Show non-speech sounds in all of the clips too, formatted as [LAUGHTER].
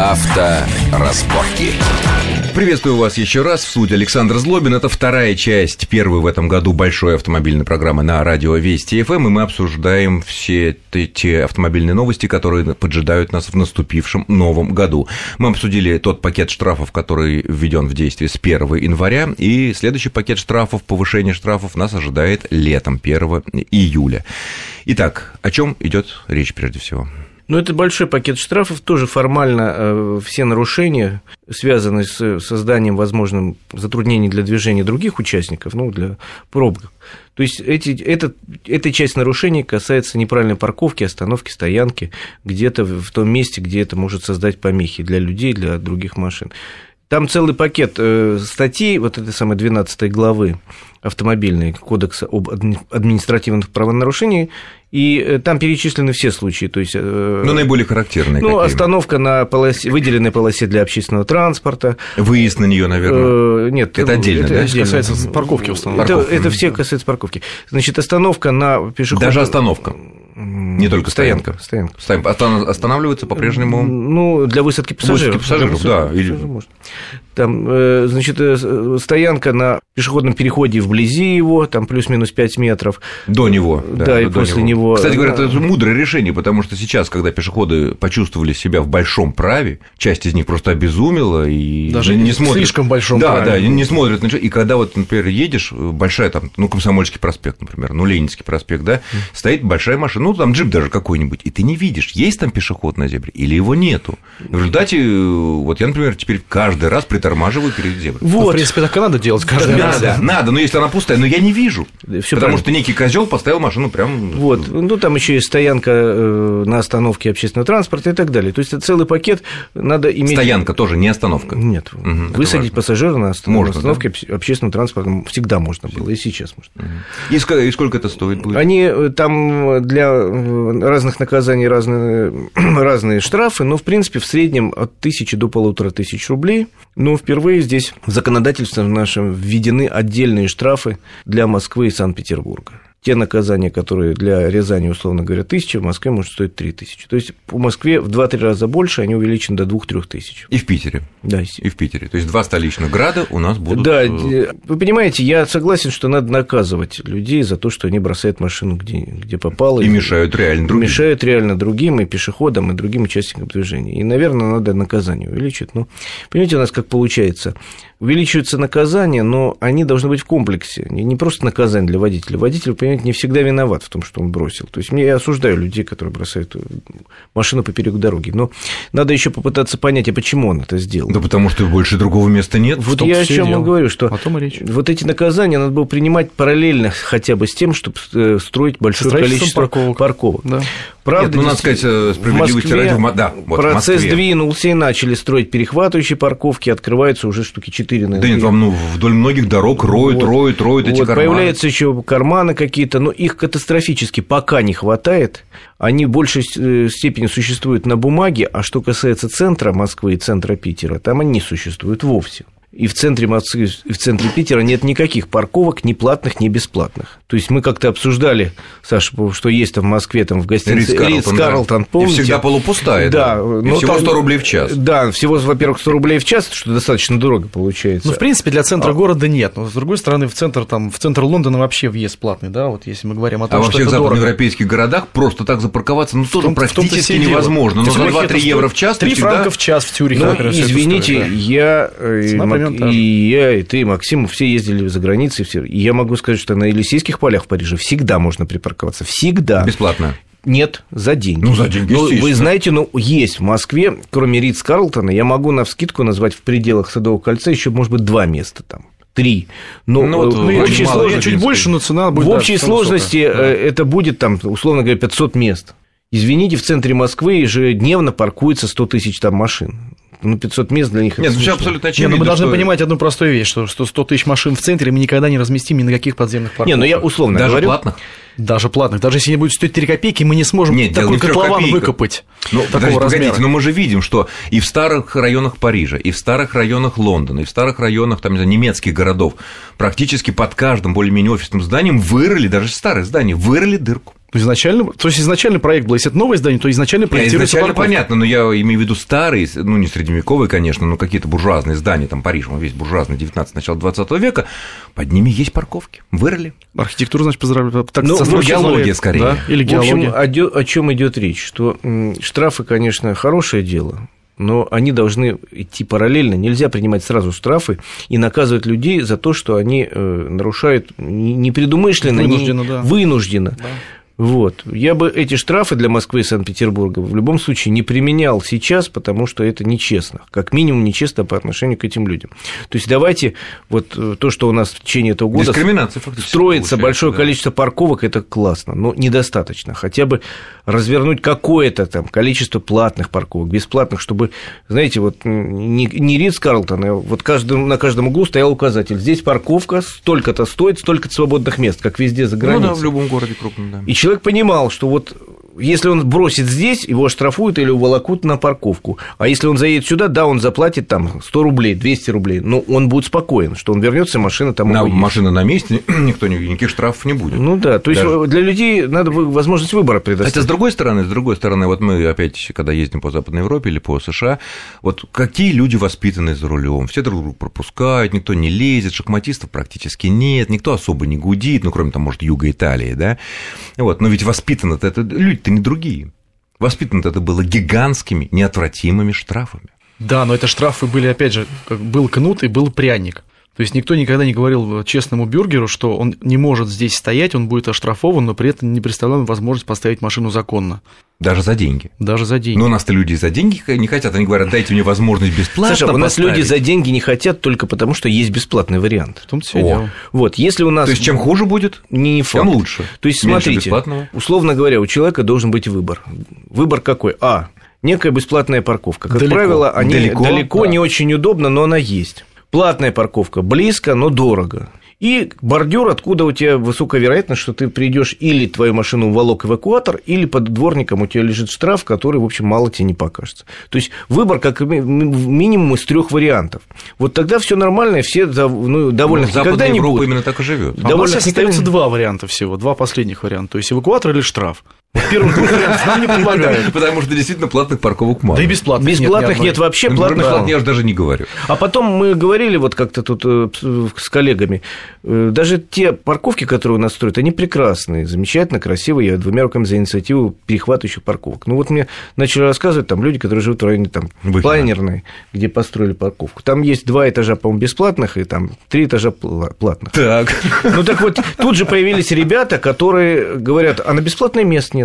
Авторазборки. Приветствую вас еще раз. В студии Александр Злобин. Это вторая часть первой в этом году большой автомобильной программы на радио Вести ФМ. И мы обсуждаем все те автомобильные новости, которые поджидают нас в наступившем новом году. Мы обсудили тот пакет штрафов, который введен в действие с 1 января. И следующий пакет штрафов, повышение штрафов нас ожидает летом 1 июля. Итак, о чем идет речь прежде всего? Ну, это большой пакет штрафов, тоже формально э, все нарушения, связанные с созданием возможным затруднений для движения других участников, ну, для пробок. То есть эти, это, эта часть нарушений касается неправильной парковки, остановки, стоянки где-то в том месте, где это может создать помехи для людей, для других машин. Там целый пакет э, статей, вот этой самой 12 главы автомобильной кодекса об административных правонарушениях, и э, там перечислены все случаи. То есть, э, ну, наиболее характерные. Ну, какие? остановка на полосе, выделенной полосе для общественного транспорта. Выезд на нее, наверное. Нет, это отдельно, это да? Отдельно. касается парковки в основном. Это, это все касается парковки. Значит, остановка на пешеходном... Даже остановка. Не только стоянка. Стоянка. стоянка. Останавливается по-прежнему. Ну, для высадки пассажиров. Высадки пассажиров, да. Или... Там, э, значит, э, стоянка на пешеходном переходе вблизи его, там плюс-минус 5 метров. До него. Да, да и после него. него. Кстати говоря, это мудрое решение, потому что сейчас, когда пешеходы почувствовали себя в большом праве, часть из них просто обезумела и даже не смотрит. слишком большом да, праве. Да, не смотрят. И когда вот, например, едешь, большая там, ну, Комсомольский проспект, например, ну, Ленинский проспект, да, стоит большая машина, ну, там джип даже какой-нибудь, и ты не видишь, есть там пешеход на зебре или его нету. В результате, вот я, например, теперь каждый раз притормаживаю перед зеброй. Вот. Ну, в принципе, так и надо делать каждый да, раз. Надо, надо, но если она пустая, но я не вижу. Всё потому правильно. что некий козел поставил машину прям. Вот, ну там еще есть стоянка э, на остановке общественного транспорта и так далее. То есть это целый пакет надо иметь. Стоянка тоже не остановка. Нет, угу, высадить пассажира на можно, остановке да? общественного транспорта всегда можно было, и сейчас можно. Угу. И сколько это стоит будет? Они э, там для разных наказаний разные, [CLEARS THROAT] разные штрафы, но в принципе в среднем от тысячи до полутора тысяч рублей. Но впервые здесь в законодательстве нашем введены отдельные штрафы для Москвы и Санкт-Петербурга те наказания, которые для Рязани, условно говоря, тысяча, в Москве может стоить три тысячи. То есть по Москве в 2-3 раза больше, они увеличены до 2-3 тысяч. И в Питере. Да. И в Питере. То есть два столичных града у нас будут... Да, э, вы понимаете, я согласен, что надо наказывать людей за то, что они бросают машину где, где попало. И, и мешают реально другим. Мешают реально другим, и пешеходам, и другим участникам движения. И, наверное, надо наказание увеличить. Но, понимаете, у нас как получается? Увеличиваются наказания, но они должны быть в комплексе. Не просто наказание для водителя. Водитель, понимаете, не всегда виноват в том, что он бросил. То есть я осуждаю людей, которые бросают машину поперек дороги. Но надо еще попытаться понять, а почему он это сделал. Да потому что больше другого места нет. Вот я о чем и говорю, что вот эти наказания надо было принимать параллельно хотя бы с тем, чтобы э, строить большое количество парковок. парковок. Да. Правда, Нет, ну, надо сказать, э, справедливости ради, да, вот, процесс двинулся и начали строить перехватывающие парковки, открываются уже штуки 4, наверное. Да нет, вам ну, вдоль многих дорог роют, вот. роют, роют вот, эти карманы. Появляются еще карманы какие-то, но их катастрофически пока не хватает. Они в большей э, степени существуют на бумаге, а что касается центра Москвы и центра Питера, там они не существуют вовсе и в центре Москвы, и в центре Питера нет никаких парковок, ни платных, ни бесплатных. То есть мы как-то обсуждали, Саша, что есть там в Москве, там в гостинице Ридс Карлтон, да. помните? И всегда полупустая. Да. да. И всего там, 100 рублей в час. Да, всего, во-первых, 100 рублей в час, что достаточно дорого получается. Ну, в принципе, для центра а... города нет. Но, с другой стороны, в центр, там, в центр Лондона вообще въезд платный, да, вот если мы говорим о том, а что во всех западноевропейских городах просто так запарковаться, ну, тоже том, практически невозможно. Но за 2-3 евро в час 3 франка в час в Тюрихе. Ну, извините, я и я и ты, Максим, все ездили за границей. Все. И я могу сказать, что на Елисейских полях в Париже всегда можно припарковаться. Всегда. Бесплатно. Нет, за деньги. Ну, за деньги, ну, Вы знаете, ну, есть в Москве, кроме Ридс Карлтона, я могу на вскидку назвать в пределах Садового кольца еще, может быть, два места там три. Но ну, вот, в общей мало, сложности, чуть больше, но цена будет. В общей да, сложности да. это будет там, условно говоря, 500 мест. Извините, в центре Москвы ежедневно паркуется 100 тысяч там машин ну, 500 мест для них Нет, ну, все абсолютно очевидно. Нет, но мы должны что... понимать одну простую вещь, что, что 100 тысяч машин в центре мы никогда не разместим ни на каких подземных парковках. Не, ну я условно Даже говорю. платных? Даже платных. Даже если они будут стоить 3 копейки, мы не сможем Нет, такой котлован выкопать. Ну, подождите, погодите, но мы же видим, что и в старых районах Парижа, и в старых районах Лондона, и в старых районах там, не знаю, немецких городов практически под каждым более-менее офисным зданием вырыли, даже старые здания, вырыли дырку. То есть изначально, то есть изначально проект был, если это новое здание, то изначально проектируется Изначально парковка. понятно, но я имею в виду старые, ну не средневековые, конечно, но какие-то буржуазные здания, там Париж, он весь буржуазный, 19 начало 20 века, под ними есть парковки, вырыли. Архитектуру, значит, поздравляю. Так Ну, со- ну, геология скорее. Да, или В общем, геология. о, о чем идет речь? Что штрафы, конечно, хорошее дело, но они должны идти параллельно. Нельзя принимать сразу штрафы и наказывать людей за то, что они э, нарушают не- непредумышленно, не- Вынужденно, да. Вот. Я бы эти штрафы для Москвы и Санкт-Петербурга в любом случае не применял сейчас, потому что это нечестно. Как минимум нечестно по отношению к этим людям. То есть давайте вот э, то, что у нас в течение этого года строится большое да. количество парковок, это классно, но недостаточно. Хотя бы развернуть какое-то там количество платных парковок, бесплатных, чтобы, знаете, вот не, не Ридс Карлтон, а вот каждым, на каждом углу стоял указатель. Здесь парковка столько-то стоит, столько-то свободных мест, как везде за Ну границей. да, в любом городе крупном, да. И человек понимал, что вот если он бросит здесь, его оштрафуют или уволокут на парковку. А если он заедет сюда, да, он заплатит там 100 рублей, 200 рублей, но он будет спокоен, что он вернется, машина там На, машина на месте, [CLEARS THROAT] никто ни- никаких штрафов не будет. Ну да, то есть Даже- для людей надо возможность выбора предоставить. Хотя, с другой стороны, с другой стороны, вот мы опять, когда ездим по Западной Европе или по США, вот какие люди воспитаны за рулем, все друг друга пропускают, никто не лезет, шахматистов практически нет, никто особо не гудит, ну, кроме там, может, юга Италии, да, вот, но ведь воспитаны-то это люди-то не другие. Воспитано это было гигантскими, неотвратимыми штрафами. Да, но это штрафы были, опять же, был кнут и был пряник. То есть никто никогда не говорил честному бюргеру, что он не может здесь стоять, он будет оштрафован, но при этом не представляем возможность поставить машину законно, Даже за деньги. даже за деньги. Но у нас-то люди за деньги не хотят, они говорят, дайте мне возможность бесплатно Саша, у нас поставить». люди за деньги не хотят только потому, что есть бесплатный вариант. В и О. дело. Вот, если у нас... То есть, чем хуже будет, не, не факт. тем лучше. То есть, смотрите, условно говоря, у человека должен быть выбор. Выбор какой? А. Некая бесплатная парковка. Как Далеко. правило, они Далеко, далеко, да. не очень удобно, но она есть. Платная парковка близко, но дорого. И бордюр, откуда у тебя высокая вероятность, что ты придешь или твою машину уволок эвакуатор, или под дворником у тебя лежит штраф, который, в общем, мало тебе не покажется. То есть выбор как ми- минимум из трех вариантов. Вот тогда все нормально, и все ну, довольны. Ну, Никогда не Европа будет. именно так и живет. А у нас довольно сейчас никогда остается два варианта всего, два последних варианта. То есть эвакуатор или штраф. Вот первых двух вариантов нам не [LAUGHS] предлагают. Потому что действительно платных парковок мало. Да и бесплатных Бесплатных нет вообще, Ну, платных мало. я же даже не говорю. А потом мы говорили вот как-то тут э, с коллегами, э, даже те парковки, которые у нас строят, они прекрасные, замечательно, красивые, я двумя руками за инициативу перехватывающих парковок. Ну вот мне начали рассказывать там люди, которые живут в районе там Выхина. планерной, где построили парковку. Там есть два этажа, по-моему, бесплатных, и там три этажа пла- платных. Так. Ну так вот, тут же появились ребята, которые говорят, а на бесплатное мест нет.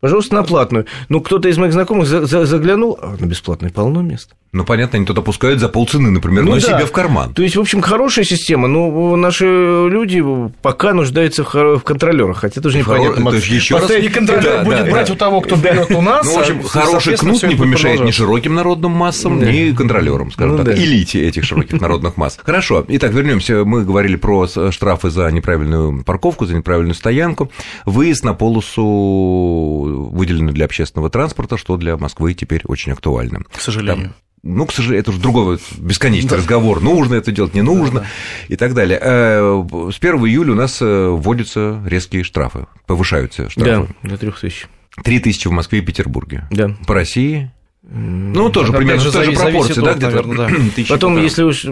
Пожалуйста, на платную. Ну, кто-то из моих знакомых за- за- заглянул, а на бесплатной полно мест. Ну, понятно, они тут опускают за полцены, например, Ну но да. себе в карман. То есть, в общем, хорошая система, но наши люди пока нуждаются в, хоро- в контролерах, хотя тоже Хоро- непонятно. то Макс. есть еще раз- Последний контролер Да, будет да, брать да. у того, кто берет у нас. Ну, в общем, а, хороший кнут не помешает ни широким народным массам, Да. ни контролерам, скажем Ну так, да. элите этих широких народных масс. Хорошо. Итак, вернемся. Мы говорили про штрафы за неправильную парковку, за неправильную стоянку. Выезд на полосу, выделенную для общественного транспорта, что для Москвы теперь очень актуально. К сожалению. Там, ну, к сожалению, это уже другой бесконечный разговор. Нужно это делать, не нужно и так далее. Э, С 1 июля у нас э, вводятся резкие штрафы, повышаются Да, штрафы. до трех тысяч. 3 тысячи в Москве и Петербурге. Да. По России? Ну, тоже опять примерно же, та же зависит да, где-то наверное, да. [CLEARS THROAT] Потом, полтора. если уж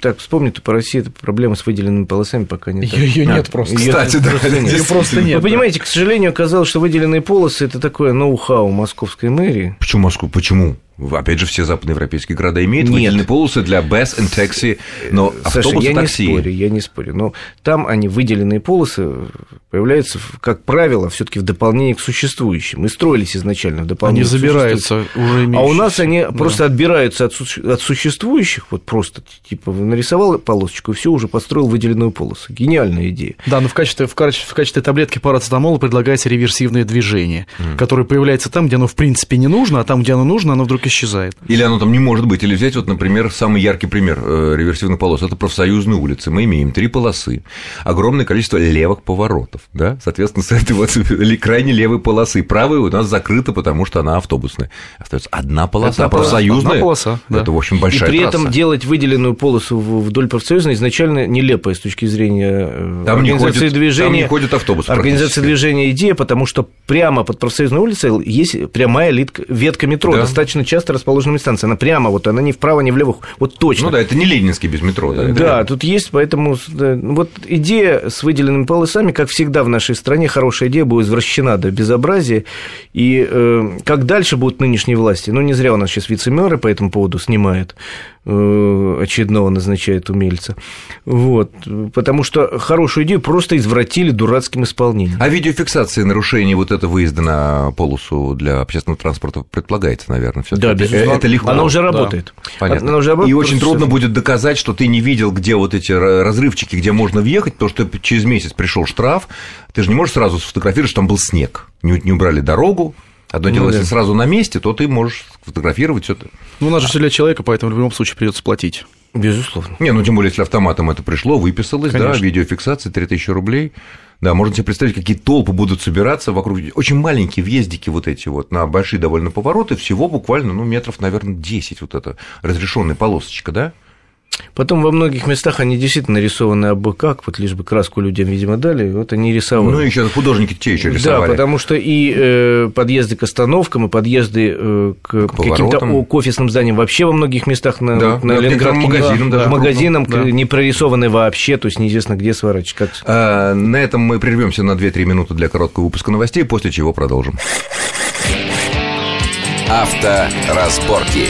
так вспомнить, то по России эта проблема с выделенными полосами пока не так. Ее А, нет просто. Кстати, да, просто нет. Её просто Вы нет. да. понимаете, к сожалению, оказалось, что выделенные полосы – это такое ноу-хау московской мэрии. Почему Москву? Почему? Опять же, все западноевропейские города имеют Нет. выделенные полосы для бus and taxi, но Саша, автобусы, я такси. не спорю, я не спорю. Но там они, выделенные полосы, появляются, как правило, все таки в дополнение к существующим. И строились изначально в Они дополнение к забираются уже А у имеющиеся. нас они Да. просто отбираются от, су- от существующих, вот просто, типа, нарисовал полосочку, и все, уже построил выделенную полосу. Гениальная идея. Да, но в качестве, в качестве, в качестве таблетки парацетамола предлагается реверсивное движение, которое появляется там, где оно в принципе не нужно, а там, где оно нужно, оно вдруг вдруг исчезает. Или оно там не может быть. Или взять, вот, например, самый яркий пример э, реверсивных полос. Это профсоюзные улицы. Мы имеем три полосы, огромное количество левых поворотов. Да? Соответственно, с этой вот [LAUGHS] крайне левой полосы. Правая у нас закрыта, потому что она автобусная. Остается одна полоса, Это профсоюзная. Одна полоса, да. Это, в общем, большая И при этом трасса. делать выделенную полосу вдоль профсоюзной изначально нелепая с точки зрения э, Там не организации ходит- движения. там не ходит автобус Организация движения идея, потому что прямо под профсоюзной улицей есть прямая ветка метро, Да. достаточно часто расположенная станция. Она прямо, вот она не вправо, не влево, вот точно. Ну да, это не Ленинский без метро. Да, Да, тут есть, поэтому да, вот идея с выделенными полосами, как всегда в нашей стране, хорошая идея была извращена до безобразия. И э, как дальше будут нынешние власти? Ну, не зря у нас сейчас вице-мэры по этому поводу снимают, очередного назначает умельца. Вот, потому что хорошую идею просто извратили дурацким исполнением. А видеофиксация нарушений вот этого выезда на полосу для общественного транспорта предполагается, наверное, все Да, безусловно. Это легко. Она уже Да. работает. Понятно. Она уже работает, и очень трудно всё- будет доказать, что ты не видел, где вот эти ра- разрывчики, где можно въехать, потому что через месяц пришел штраф, ты же не можешь сразу сфотографировать, что там был снег, не, не убрали дорогу. Одно Ну дело, да. если сразу на месте, то ты можешь сфотографировать все это. Ну, у нас же все для человека, поэтому в любом случае придется платить. Безусловно. Не, ну тем более, если автоматом это пришло, выписалось, да, Конечно. видеофиксация 3000 рублей. Да, можно себе представить, какие толпы будут собираться вокруг. Очень маленькие въездики вот эти вот на большие довольно повороты, всего буквально, ну, метров, наверное, 10 вот это разрешенная полосочка, да? Потом во многих местах они действительно нарисованы абы как, вот лишь бы краску людям, видимо, дали, вот они рисовали. Ну, еще художники те еще рисовали. Да, потому что и э, подъезды к остановкам, и подъезды э, к, К каким-то к офисным зданиям вообще во многих местах на, Да, на к Ленинградке магазинам да, даже магазинам да. не прорисованы вообще, то есть неизвестно, где сворачивать. Как... А, на этом мы прервемся на 2-3 минуты для короткого выпуска новостей, после чего продолжим. Авторазборки.